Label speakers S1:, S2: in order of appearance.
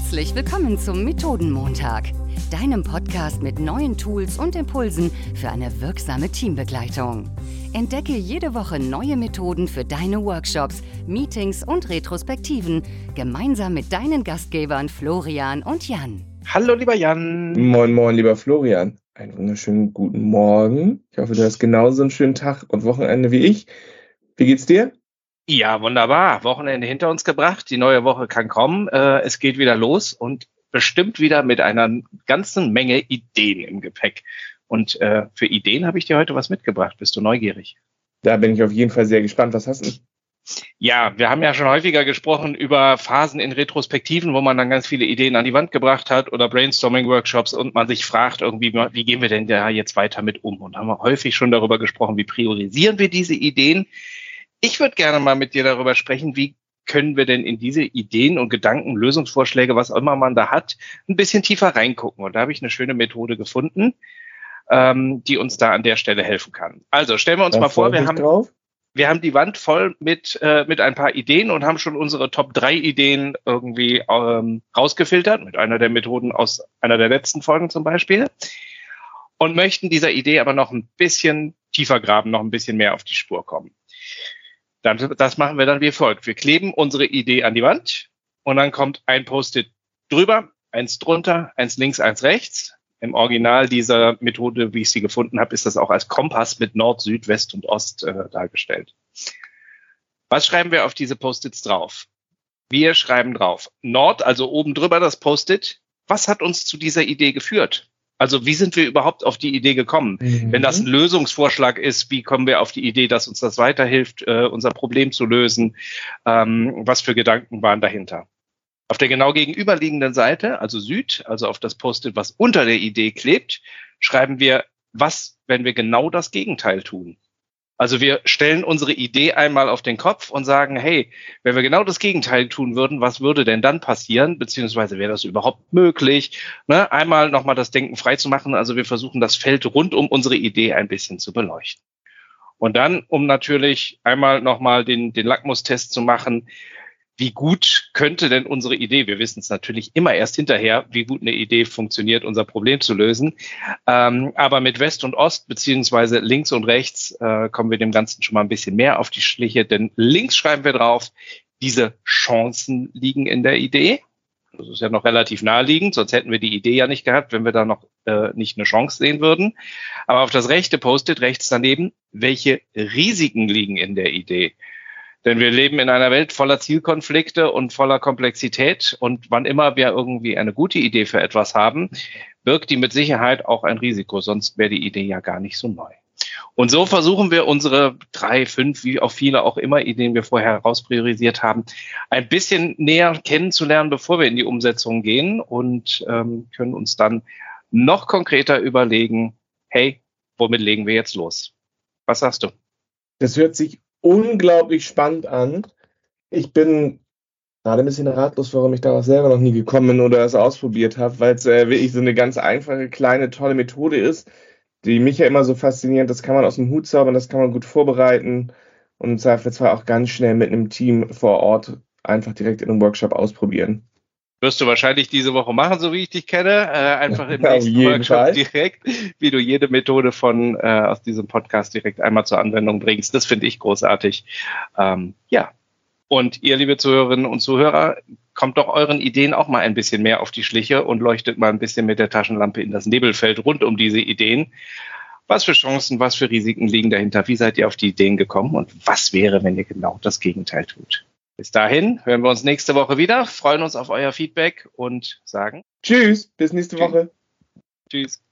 S1: Herzlich willkommen zum Methodenmontag, deinem Podcast mit neuen Tools und Impulsen für eine wirksame Teambegleitung. Entdecke jede Woche neue Methoden für deine Workshops, Meetings und Retrospektiven gemeinsam mit deinen Gastgebern Florian und Jan.
S2: Hallo, lieber Jan.
S3: Moin, moin, lieber Florian. Einen wunderschönen guten Morgen. Ich hoffe, du hast genauso einen schönen Tag und Wochenende wie ich. Wie geht's dir?
S2: Ja, wunderbar. Wochenende hinter uns gebracht. Die neue Woche kann kommen. Äh, es geht wieder los und bestimmt wieder mit einer ganzen Menge Ideen im Gepäck. Und äh, für Ideen habe ich dir heute was mitgebracht. Bist du neugierig?
S3: Da bin ich auf jeden Fall sehr gespannt. Was hast du?
S2: Ja, wir haben ja schon häufiger gesprochen über Phasen in Retrospektiven, wo man dann ganz viele Ideen an die Wand gebracht hat oder Brainstorming-Workshops und man sich fragt irgendwie, wie gehen wir denn da jetzt weiter mit um? Und haben wir häufig schon darüber gesprochen, wie priorisieren wir diese Ideen? Ich würde gerne mal mit dir darüber sprechen, wie können wir denn in diese Ideen und Gedanken, Lösungsvorschläge, was immer man da hat, ein bisschen tiefer reingucken. Und da habe ich eine schöne Methode gefunden, ähm, die uns da an der Stelle helfen kann. Also stellen wir uns da mal vor, wir haben, drauf. wir haben die Wand voll mit, äh, mit ein paar Ideen und haben schon unsere Top 3 Ideen irgendwie ähm, rausgefiltert, mit einer der Methoden aus einer der letzten Folgen zum Beispiel. Und möchten dieser Idee aber noch ein bisschen tiefer graben, noch ein bisschen mehr auf die Spur kommen. Dann, das machen wir dann wie folgt. Wir kleben unsere Idee an die Wand und dann kommt ein Post-it drüber, eins drunter, eins links, eins rechts. Im Original dieser Methode, wie ich sie gefunden habe, ist das auch als Kompass mit Nord, Süd, West und Ost äh, dargestellt. Was schreiben wir auf diese Post-its drauf? Wir schreiben drauf Nord, also oben drüber das Post-it. Was hat uns zu dieser Idee geführt? Also wie sind wir überhaupt auf die Idee gekommen? Mhm. Wenn das ein Lösungsvorschlag ist, wie kommen wir auf die Idee, dass uns das weiterhilft, äh, unser Problem zu lösen? Ähm, was für Gedanken waren dahinter? Auf der genau gegenüberliegenden Seite, also Süd, also auf das Post-it, was unter der Idee klebt, schreiben wir, was, wenn wir genau das Gegenteil tun? Also wir stellen unsere Idee einmal auf den Kopf und sagen, hey, wenn wir genau das Gegenteil tun würden, was würde denn dann passieren? Beziehungsweise wäre das überhaupt möglich? Ne? Einmal nochmal das Denken frei zu machen. Also wir versuchen das Feld rund um unsere Idee ein bisschen zu beleuchten. Und dann, um natürlich einmal nochmal den, den Lackmustest zu machen, wie gut könnte denn unsere Idee, wir wissen es natürlich immer erst hinterher, wie gut eine Idee funktioniert, unser Problem zu lösen. Ähm, aber mit West und Ost beziehungsweise links und rechts äh, kommen wir dem Ganzen schon mal ein bisschen mehr auf die Schliche, denn links schreiben wir drauf, diese Chancen liegen in der Idee. Das ist ja noch relativ naheliegend, sonst hätten wir die Idee ja nicht gehabt, wenn wir da noch äh, nicht eine Chance sehen würden. Aber auf das rechte Post-it rechts daneben, welche Risiken liegen in der Idee? Denn wir leben in einer Welt voller Zielkonflikte und voller Komplexität. Und wann immer wir irgendwie eine gute Idee für etwas haben, birgt die mit Sicherheit auch ein Risiko. Sonst wäre die Idee ja gar nicht so neu. Und so versuchen wir unsere drei, fünf, wie auch viele auch immer Ideen wir vorher herauspriorisiert haben, ein bisschen näher kennenzulernen, bevor wir in die Umsetzung gehen und ähm, können uns dann noch konkreter überlegen, hey, womit legen wir jetzt los? Was sagst du?
S3: Das hört sich unglaublich spannend an. Ich bin gerade ein bisschen ratlos, warum ich darauf selber noch nie gekommen bin oder es ausprobiert habe, weil es äh, wirklich so eine ganz einfache, kleine, tolle Methode ist, die mich ja immer so fasziniert. Das kann man aus dem Hut zaubern, das kann man gut vorbereiten und im auch ganz schnell mit einem Team vor Ort einfach direkt in einem Workshop ausprobieren.
S2: Wirst du wahrscheinlich diese Woche machen, so wie ich dich kenne. Äh, einfach im ja, nächsten Workshop Fall. direkt, wie du jede Methode von äh, aus diesem Podcast direkt einmal zur Anwendung bringst. Das finde ich großartig. Ähm, ja. Und ihr, liebe Zuhörerinnen und Zuhörer, kommt doch euren Ideen auch mal ein bisschen mehr auf die Schliche und leuchtet mal ein bisschen mit der Taschenlampe in das Nebelfeld rund um diese Ideen. Was für Chancen, was für Risiken liegen dahinter? Wie seid ihr auf die Ideen gekommen? Und was wäre, wenn ihr genau das Gegenteil tut? Bis dahin hören wir uns nächste Woche wieder, freuen uns auf euer Feedback und sagen
S3: Tschüss, bis nächste Woche.
S2: Tschüss.